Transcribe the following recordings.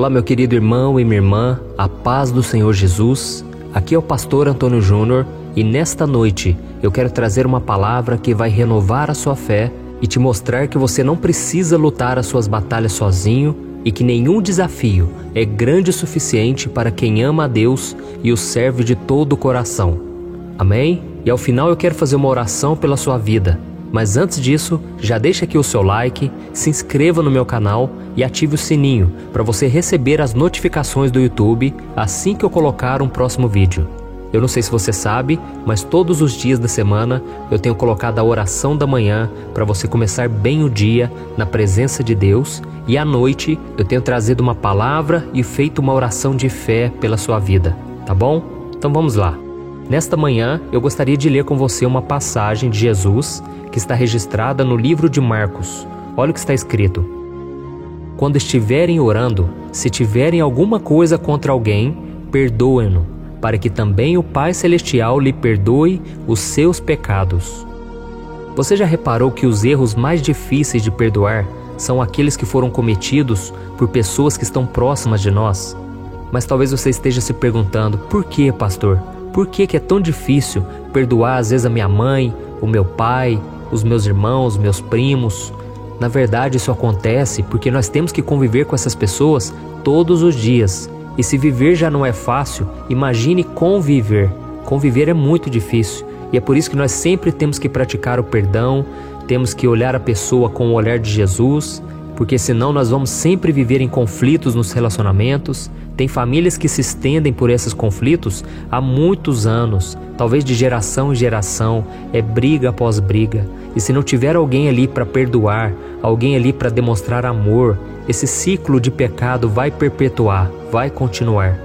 Olá, meu querido irmão e minha irmã, a paz do Senhor Jesus. Aqui é o pastor Antônio Júnior e nesta noite eu quero trazer uma palavra que vai renovar a sua fé e te mostrar que você não precisa lutar as suas batalhas sozinho e que nenhum desafio é grande o suficiente para quem ama a Deus e o serve de todo o coração. Amém? E ao final eu quero fazer uma oração pela sua vida mas antes disso, já deixa aqui o seu like, se inscreva no meu canal e ative o sininho para você receber as notificações do YouTube assim que eu colocar um próximo vídeo. Eu não sei se você sabe, mas todos os dias da semana eu tenho colocado a oração da manhã para você começar bem o dia na presença de Deus e à noite eu tenho trazido uma palavra e feito uma oração de fé pela sua vida, tá bom? Então vamos lá. Nesta manhã eu gostaria de ler com você uma passagem de Jesus que está registrada no livro de Marcos. Olha o que está escrito: Quando estiverem orando, se tiverem alguma coisa contra alguém, perdoem-no, para que também o Pai Celestial lhe perdoe os seus pecados. Você já reparou que os erros mais difíceis de perdoar são aqueles que foram cometidos por pessoas que estão próximas de nós? Mas talvez você esteja se perguntando: por que, pastor? Por que, que é tão difícil perdoar às vezes a minha mãe, o meu pai, os meus irmãos, meus primos. Na verdade, isso acontece porque nós temos que conviver com essas pessoas todos os dias. E se viver já não é fácil, imagine conviver. Conviver é muito difícil. E é por isso que nós sempre temos que praticar o perdão, temos que olhar a pessoa com o olhar de Jesus, porque senão nós vamos sempre viver em conflitos nos relacionamentos. Tem famílias que se estendem por esses conflitos há muitos anos, talvez de geração em geração, é briga após briga. E se não tiver alguém ali para perdoar, alguém ali para demonstrar amor, esse ciclo de pecado vai perpetuar, vai continuar.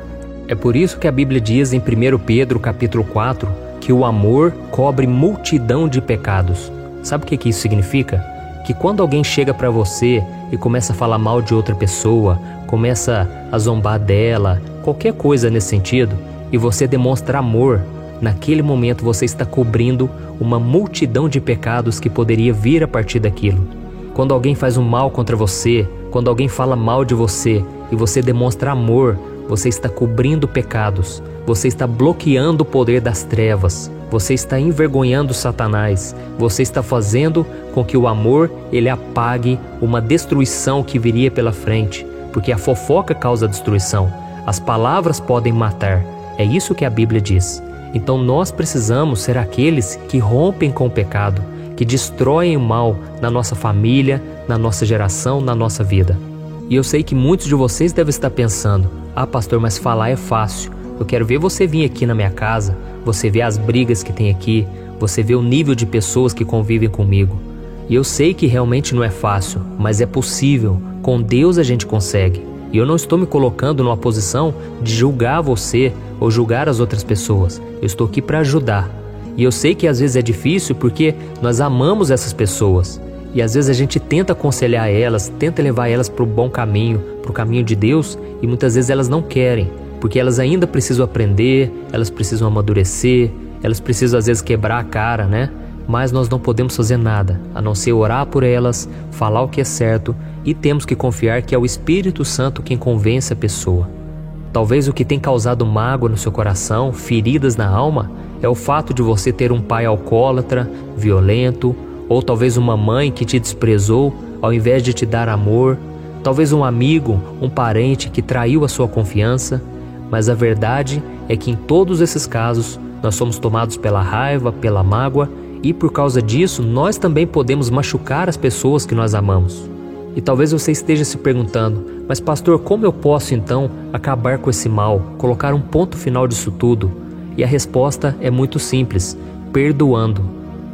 É por isso que a Bíblia diz em 1 Pedro capítulo 4 que o amor cobre multidão de pecados. Sabe o que, que isso significa? Que quando alguém chega para você e começa a falar mal de outra pessoa, começa a zombar dela, qualquer coisa nesse sentido, e você demonstra amor, naquele momento você está cobrindo uma multidão de pecados que poderia vir a partir daquilo. Quando alguém faz um mal contra você, quando alguém fala mal de você e você demonstra amor, você está cobrindo pecados, você está bloqueando o poder das trevas, você está envergonhando Satanás, você está fazendo com que o amor ele apague uma destruição que viria pela frente, porque a fofoca causa destruição, as palavras podem matar. É isso que a Bíblia diz. Então nós precisamos ser aqueles que rompem com o pecado, que destroem o mal na nossa família, na nossa geração, na nossa vida. E eu sei que muitos de vocês devem estar pensando: ah, pastor, mas falar é fácil. Eu quero ver você vir aqui na minha casa, você ver as brigas que tem aqui, você ver o nível de pessoas que convivem comigo. E eu sei que realmente não é fácil, mas é possível. Com Deus a gente consegue. E eu não estou me colocando numa posição de julgar você ou julgar as outras pessoas. Eu estou aqui para ajudar. E eu sei que às vezes é difícil porque nós amamos essas pessoas. E às vezes a gente tenta aconselhar elas, tenta levar elas para o bom caminho, para o caminho de Deus, e muitas vezes elas não querem, porque elas ainda precisam aprender, elas precisam amadurecer, elas precisam às vezes quebrar a cara, né? Mas nós não podemos fazer nada a não ser orar por elas, falar o que é certo e temos que confiar que é o Espírito Santo quem convence a pessoa. Talvez o que tem causado mágoa no seu coração, feridas na alma, é o fato de você ter um pai alcoólatra, violento, ou talvez uma mãe que te desprezou ao invés de te dar amor, talvez um amigo, um parente que traiu a sua confiança, mas a verdade é que em todos esses casos nós somos tomados pela raiva, pela mágoa e por causa disso nós também podemos machucar as pessoas que nós amamos. E talvez você esteja se perguntando: mas, pastor, como eu posso então acabar com esse mal, colocar um ponto final disso tudo? E a resposta é muito simples: perdoando.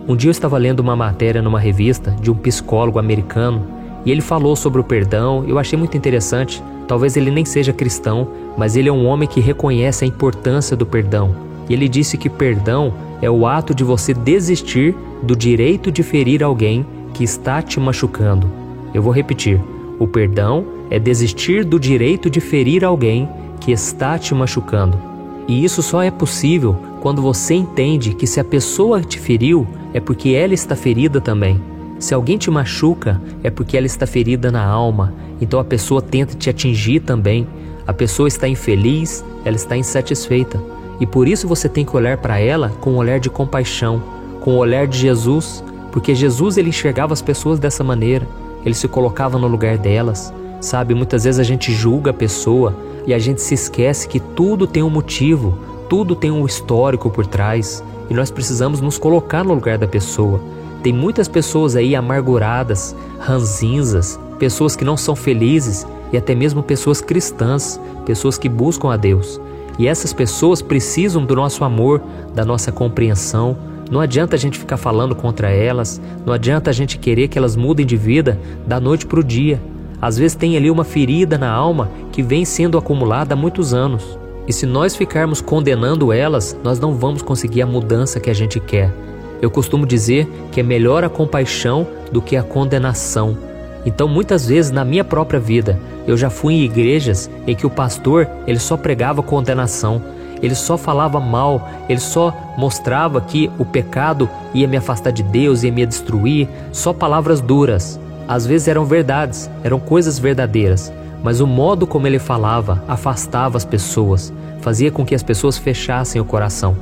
Um dia eu estava lendo uma matéria numa revista de um psicólogo americano e ele falou sobre o perdão. Eu achei muito interessante. Talvez ele nem seja cristão, mas ele é um homem que reconhece a importância do perdão. E ele disse que perdão é o ato de você desistir do direito de ferir alguém que está te machucando. Eu vou repetir: o perdão é desistir do direito de ferir alguém que está te machucando. E isso só é possível quando você entende que se a pessoa te feriu é porque ela está ferida também. Se alguém te machuca, é porque ela está ferida na alma, então a pessoa tenta te atingir também. A pessoa está infeliz, ela está insatisfeita. E por isso você tem que olhar para ela com um olhar de compaixão, com o olhar de Jesus, porque Jesus ele enxergava as pessoas dessa maneira, ele se colocava no lugar delas. Sabe, muitas vezes a gente julga a pessoa e a gente se esquece que tudo tem um motivo, tudo tem um histórico por trás e nós precisamos nos colocar no lugar da pessoa. Tem muitas pessoas aí amarguradas, ranzinzas, pessoas que não são felizes e até mesmo pessoas cristãs, pessoas que buscam a Deus. E essas pessoas precisam do nosso amor, da nossa compreensão. Não adianta a gente ficar falando contra elas, não adianta a gente querer que elas mudem de vida da noite para o dia. Às vezes tem ali uma ferida na alma que vem sendo acumulada há muitos anos. E se nós ficarmos condenando elas, nós não vamos conseguir a mudança que a gente quer. Eu costumo dizer que é melhor a compaixão do que a condenação. Então, muitas vezes na minha própria vida, eu já fui em igrejas em que o pastor ele só pregava condenação, ele só falava mal, ele só mostrava que o pecado ia me afastar de Deus, ia me destruir, só palavras duras. Às vezes eram verdades, eram coisas verdadeiras, mas o modo como ele falava afastava as pessoas, fazia com que as pessoas fechassem o coração.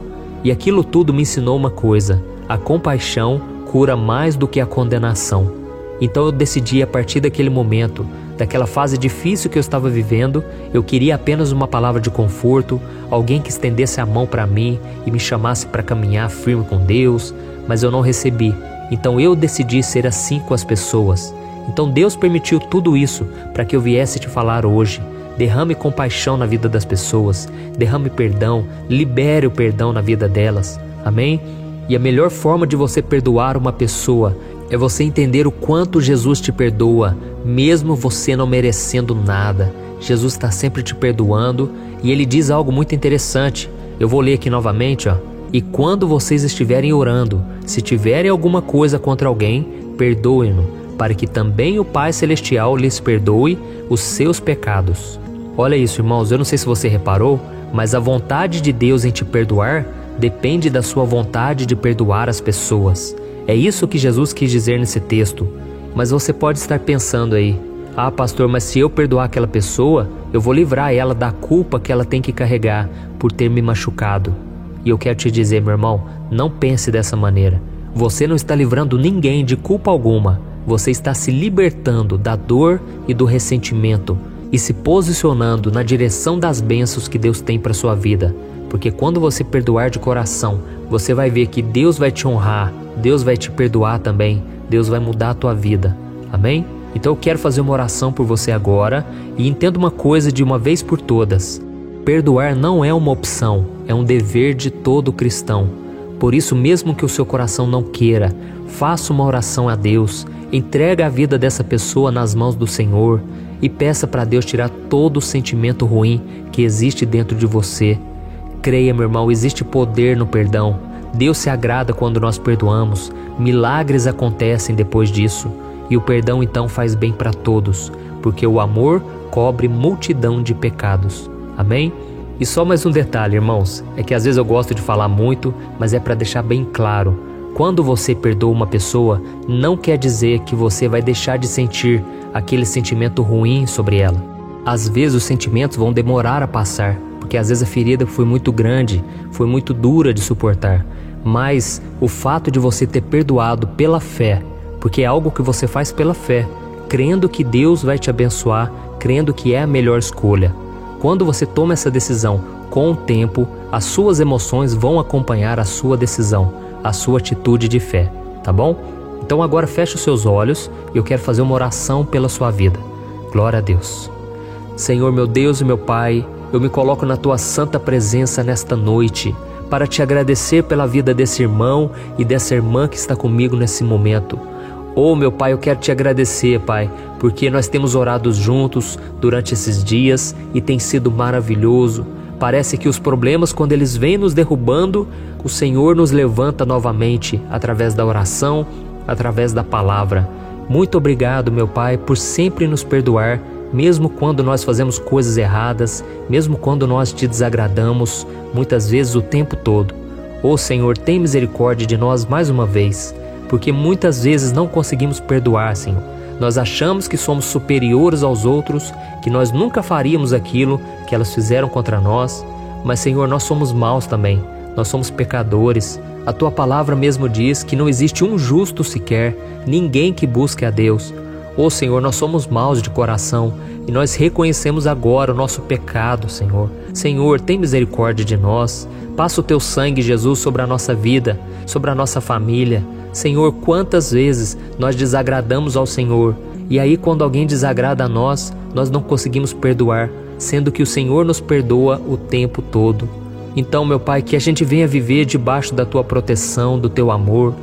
E aquilo tudo me ensinou uma coisa: a compaixão cura mais do que a condenação. Então eu decidi a partir daquele momento, daquela fase difícil que eu estava vivendo, eu queria apenas uma palavra de conforto, alguém que estendesse a mão para mim e me chamasse para caminhar firme com Deus, mas eu não recebi. Então eu decidi ser assim com as pessoas. Então Deus permitiu tudo isso para que eu viesse te falar hoje. Derrame compaixão na vida das pessoas, derrame perdão, libere o perdão na vida delas. Amém? E a melhor forma de você perdoar uma pessoa é você entender o quanto Jesus te perdoa, mesmo você não merecendo nada. Jesus está sempre te perdoando e ele diz algo muito interessante. Eu vou ler aqui novamente, ó. E quando vocês estiverem orando, se tiverem alguma coisa contra alguém, perdoem-no, para que também o Pai Celestial lhes perdoe os seus pecados. Olha isso, irmãos, eu não sei se você reparou, mas a vontade de Deus em te perdoar depende da sua vontade de perdoar as pessoas. É isso que Jesus quis dizer nesse texto. Mas você pode estar pensando aí: ah, pastor, mas se eu perdoar aquela pessoa, eu vou livrar ela da culpa que ela tem que carregar por ter me machucado. E eu quero te dizer, meu irmão, não pense dessa maneira. Você não está livrando ninguém de culpa alguma. Você está se libertando da dor e do ressentimento e se posicionando na direção das bênçãos que Deus tem para sua vida. Porque quando você perdoar de coração, você vai ver que Deus vai te honrar, Deus vai te perdoar também, Deus vai mudar a tua vida. Amém? Então eu quero fazer uma oração por você agora e entenda uma coisa de uma vez por todas. Perdoar não é uma opção, é um dever de todo cristão. Por isso, mesmo que o seu coração não queira, faça uma oração a Deus, entrega a vida dessa pessoa nas mãos do Senhor e peça para Deus tirar todo o sentimento ruim que existe dentro de você Creia, meu irmão, existe poder no perdão. Deus se agrada quando nós perdoamos. Milagres acontecem depois disso. E o perdão então faz bem para todos, porque o amor cobre multidão de pecados. Amém? E só mais um detalhe, irmãos, é que às vezes eu gosto de falar muito, mas é para deixar bem claro. Quando você perdoa uma pessoa, não quer dizer que você vai deixar de sentir aquele sentimento ruim sobre ela. Às vezes os sentimentos vão demorar a passar, porque às vezes a ferida foi muito grande, foi muito dura de suportar. Mas o fato de você ter perdoado pela fé, porque é algo que você faz pela fé, crendo que Deus vai te abençoar, crendo que é a melhor escolha. Quando você toma essa decisão, com o tempo, as suas emoções vão acompanhar a sua decisão, a sua atitude de fé, tá bom? Então agora feche os seus olhos e eu quero fazer uma oração pela sua vida. Glória a Deus. Senhor meu Deus e meu Pai, eu me coloco na tua santa presença nesta noite para te agradecer pela vida desse irmão e dessa irmã que está comigo nesse momento. Oh, meu Pai, eu quero te agradecer, Pai, porque nós temos orado juntos durante esses dias e tem sido maravilhoso. Parece que os problemas, quando eles vêm nos derrubando, o Senhor nos levanta novamente através da oração, através da palavra. Muito obrigado, meu Pai, por sempre nos perdoar mesmo quando nós fazemos coisas erradas, mesmo quando nós te desagradamos, muitas vezes o tempo todo. Ô oh, Senhor, tem misericórdia de nós mais uma vez. porque muitas vezes não conseguimos perdoar, Senhor. Nós achamos que somos superiores aos outros, que nós nunca faríamos aquilo que elas fizeram contra nós, mas, Senhor, nós somos maus também, nós somos pecadores. A tua palavra mesmo diz que não existe um justo sequer, ninguém que busque a Deus. Ô oh, Senhor, nós somos maus de coração e nós reconhecemos agora o nosso pecado, Senhor. Senhor, tem misericórdia de nós. Passa o teu sangue, Jesus, sobre a nossa vida, sobre a nossa família. Senhor, quantas vezes nós desagradamos ao Senhor e aí, quando alguém desagrada a nós, nós não conseguimos perdoar, sendo que o Senhor nos perdoa o tempo todo. Então, meu Pai, que a gente venha viver debaixo da tua proteção, do teu amor.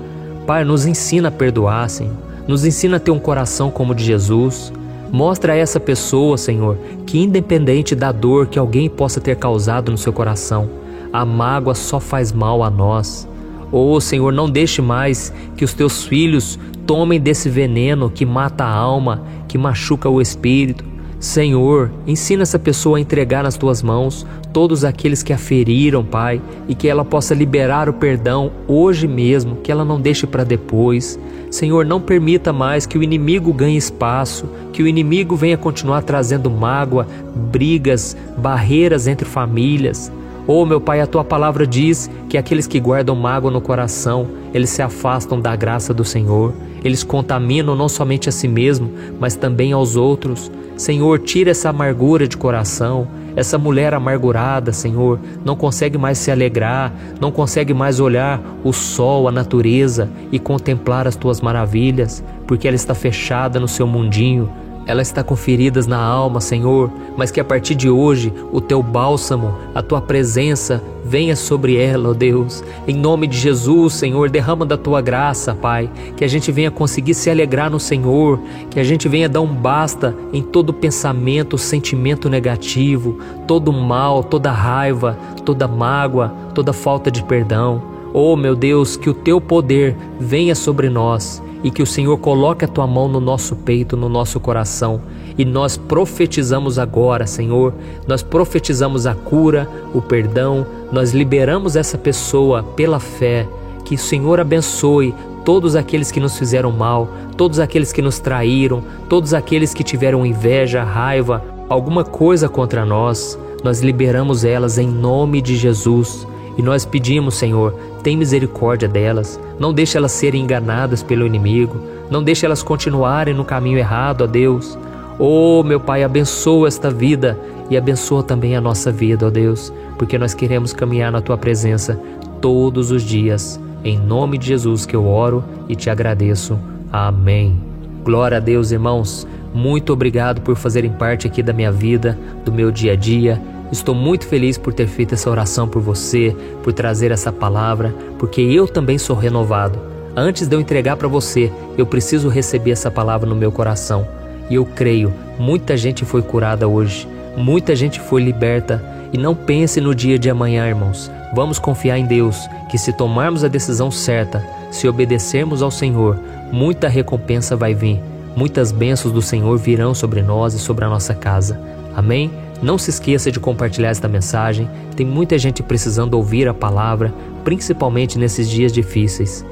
Pai, nos ensina a perdoar, Senhor. Nos ensina a ter um coração como o de Jesus. Mostra a essa pessoa, Senhor, que independente da dor que alguém possa ter causado no seu coração, a mágoa só faz mal a nós. Oh, Senhor, não deixe mais que os teus filhos tomem desse veneno que mata a alma, que machuca o espírito. Senhor, ensina essa pessoa a entregar nas tuas mãos todos aqueles que a feriram, Pai, e que ela possa liberar o perdão hoje mesmo, que ela não deixe para depois. Senhor, não permita mais que o inimigo ganhe espaço, que o inimigo venha continuar trazendo mágoa, brigas, barreiras entre famílias. Oh, meu Pai, a tua palavra diz que aqueles que guardam mágoa no coração, eles se afastam da graça do Senhor. Eles contaminam não somente a si mesmo, mas também aos outros. Senhor, tira essa amargura de coração. Essa mulher amargurada, Senhor, não consegue mais se alegrar, não consegue mais olhar o sol, a natureza e contemplar as tuas maravilhas, porque ela está fechada no seu mundinho, ela está com feridas na alma, Senhor, mas que a partir de hoje o teu bálsamo, a tua presença venha sobre ela, ó Deus. Em nome de Jesus, Senhor, derrama da tua graça, Pai, que a gente venha conseguir se alegrar no Senhor, que a gente venha dar um basta em todo pensamento, sentimento negativo, todo mal, toda raiva, toda mágoa, toda falta de perdão. Oh, meu Deus, que o teu poder venha sobre nós e que o Senhor coloque a tua mão no nosso peito, no nosso coração. E nós profetizamos agora, Senhor, nós profetizamos a cura, o perdão, nós liberamos essa pessoa pela fé. Que o Senhor abençoe todos aqueles que nos fizeram mal, todos aqueles que nos traíram, todos aqueles que tiveram inveja, raiva, alguma coisa contra nós. Nós liberamos elas em nome de Jesus. E nós pedimos, Senhor, tem misericórdia delas, não deixe elas serem enganadas pelo inimigo, não deixe elas continuarem no caminho errado, ó Deus. Oh, meu Pai, abençoa esta vida e abençoa também a nossa vida, ó Deus, porque nós queremos caminhar na tua presença todos os dias. Em nome de Jesus que eu oro e te agradeço. Amém. Glória a Deus, irmãos. Muito obrigado por fazerem parte aqui da minha vida, do meu dia a dia. Estou muito feliz por ter feito essa oração por você, por trazer essa palavra, porque eu também sou renovado. Antes de eu entregar para você, eu preciso receber essa palavra no meu coração. E eu creio, muita gente foi curada hoje, muita gente foi liberta. E não pense no dia de amanhã, irmãos. Vamos confiar em Deus, que se tomarmos a decisão certa, se obedecermos ao Senhor, muita recompensa vai vir. Muitas bênçãos do Senhor virão sobre nós e sobre a nossa casa. Amém? Não se esqueça de compartilhar esta mensagem. Tem muita gente precisando ouvir a palavra, principalmente nesses dias difíceis.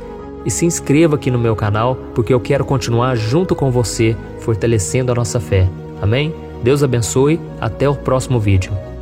E se inscreva aqui no meu canal, porque eu quero continuar junto com você, fortalecendo a nossa fé. Amém? Deus abençoe. Até o próximo vídeo.